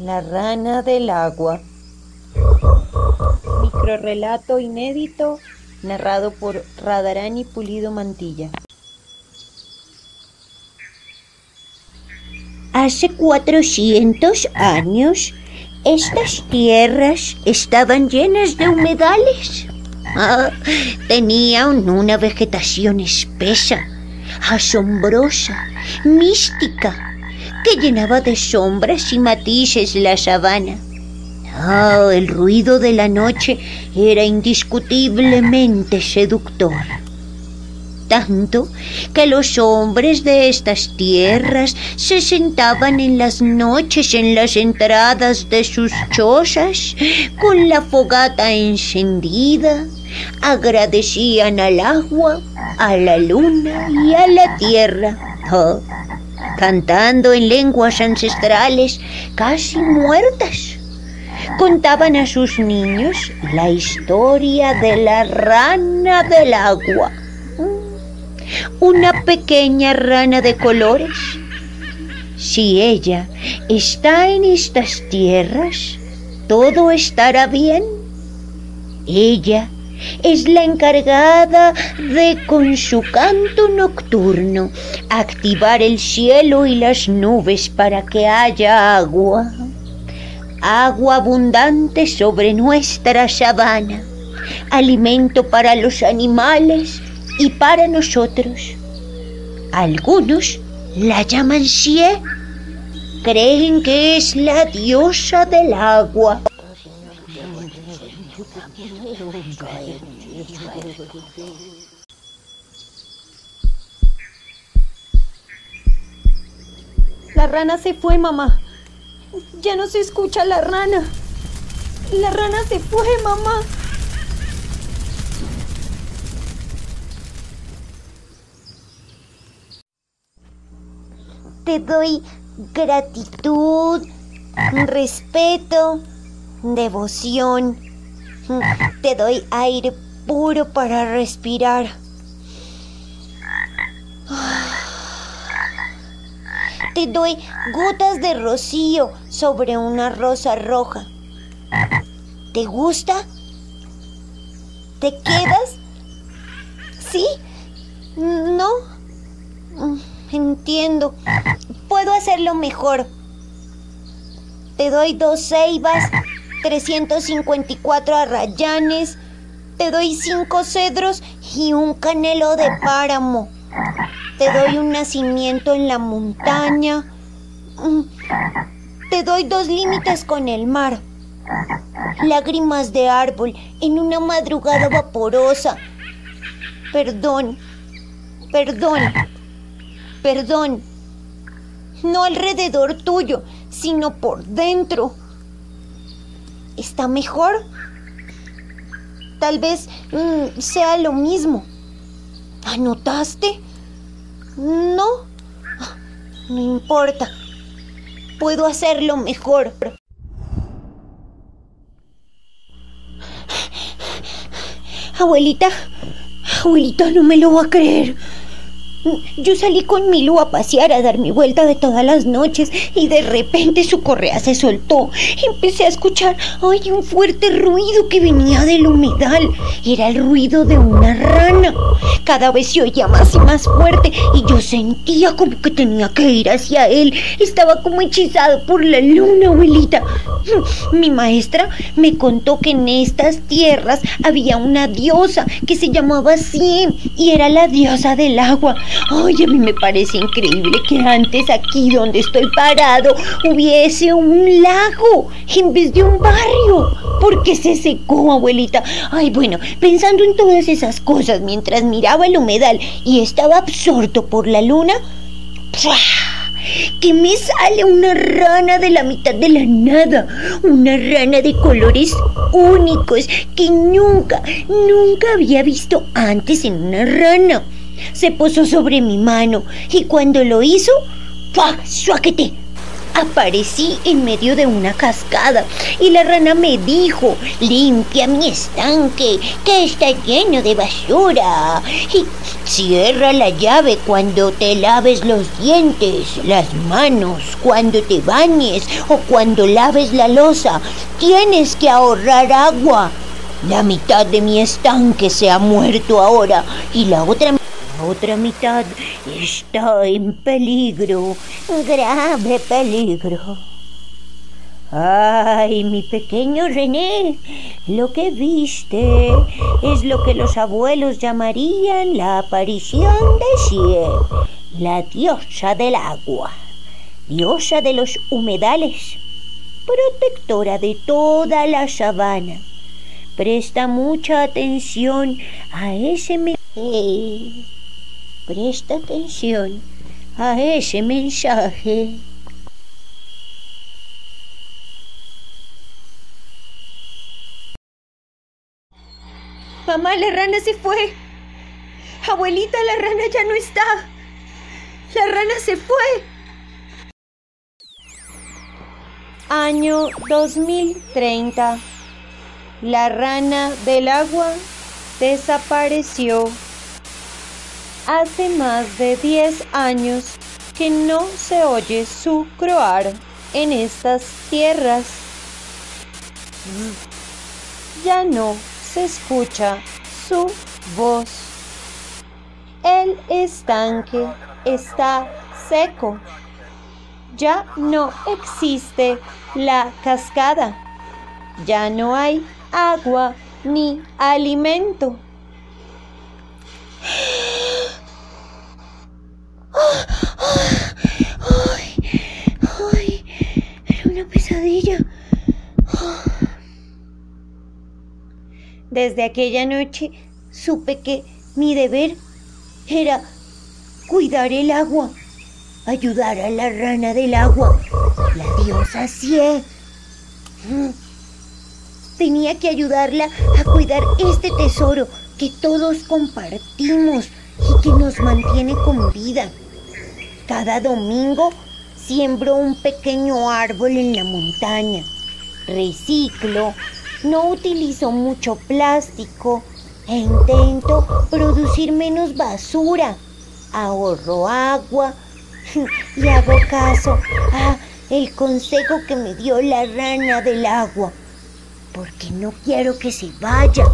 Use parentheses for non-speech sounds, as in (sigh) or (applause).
La rana del agua. Microrrelato inédito narrado por Radarani Pulido Mantilla. Hace 400 años, estas tierras estaban llenas de humedales. Ah, tenían una vegetación espesa, asombrosa, mística que llenaba de sombras y matices la sabana. Oh, el ruido de la noche era indiscutiblemente seductor. Tanto que los hombres de estas tierras se sentaban en las noches en las entradas de sus chozas con la fogata encendida, agradecían al agua, a la luna y a la tierra. Oh, cantando en lenguas ancestrales casi muertas. Contaban a sus niños la historia de la rana del agua. Una pequeña rana de colores. Si ella está en estas tierras, todo estará bien. Ella es la encargada de, con su canto nocturno, activar el cielo y las nubes para que haya agua. Agua abundante sobre nuestra sabana, alimento para los animales y para nosotros. Algunos la llaman Sie, creen que es la diosa del agua. La rana se fue, mamá. Ya no se escucha la rana. La rana se fue, mamá. Te doy gratitud, respeto, devoción. Te doy aire puro para respirar. Te doy gotas de rocío sobre una rosa roja. ¿Te gusta? ¿Te quedas? ¿Sí? ¿No? Entiendo. Puedo hacerlo mejor. Te doy dos ceibas, 354 arrayanes, te doy cinco cedros y un canelo de páramo. Te doy un nacimiento en la montaña. Te doy dos límites con el mar. Lágrimas de árbol en una madrugada vaporosa. Perdón, perdón, perdón. No alrededor tuyo, sino por dentro. ¿Está mejor? Tal vez mm, sea lo mismo. ¿Anotaste? No. No importa. Puedo hacerlo mejor. Abuelita, abuelita, no me lo va a creer. Yo salí con Milu a pasear, a dar mi vuelta de todas las noches y de repente su correa se soltó. Empecé a escuchar, ay, un fuerte ruido que venía del humedal. Era el ruido de una rana. Cada vez se oía más y más fuerte y yo sentía como que tenía que ir hacia él. Estaba como hechizado por la luna, abuelita. Mi maestra me contó que en estas tierras había una diosa que se llamaba Siem y era la diosa del agua. Ay, a mí me parece increíble que antes aquí donde estoy parado hubiese un lago en vez de un barrio. ¿Por qué se secó, abuelita? Ay, bueno, pensando en todas esas cosas mientras miraba el humedal y estaba absorto por la luna, que me sale una rana de la mitad de la nada, una rana de colores únicos que nunca, nunca había visto antes en una rana. Se posó sobre mi mano y cuando lo hizo, ¡pah! ¡Suaquete! aparecí en medio de una cascada y la rana me dijo, limpia mi estanque, que está lleno de basura. Y cierra la llave cuando te laves los dientes, las manos, cuando te bañes o cuando laves la losa. Tienes que ahorrar agua. La mitad de mi estanque se ha muerto ahora y la otra otra mitad está en peligro, grave peligro. Ay, mi pequeño René, lo que viste es lo que los abuelos llamarían la aparición de Xie, la diosa del agua, diosa de los humedales, protectora de toda la sabana. Presta mucha atención a ese mensaje. Presta atención a ese mensaje. Mamá, la rana se fue. Abuelita, la rana ya no está. La rana se fue. Año 2030. La rana del agua desapareció. Hace más de 10 años que no se oye su croar en estas tierras. Ya no se escucha su voz. El estanque está seco. Ya no existe la cascada. Ya no hay agua ni alimento. Ay, era pesadilla. Desde aquella noche supe que mi deber era cuidar el agua, ayudar a la rana del agua, la diosa Sie. Tenía que ayudarla a cuidar este tesoro que todos compartimos y que nos mantiene con vida. Cada domingo siembro un pequeño árbol en la montaña. Reciclo, no utilizo mucho plástico e intento producir menos basura. Ahorro agua (laughs) y hago caso a el consejo que me dio la rana del agua, porque no quiero que se vaya.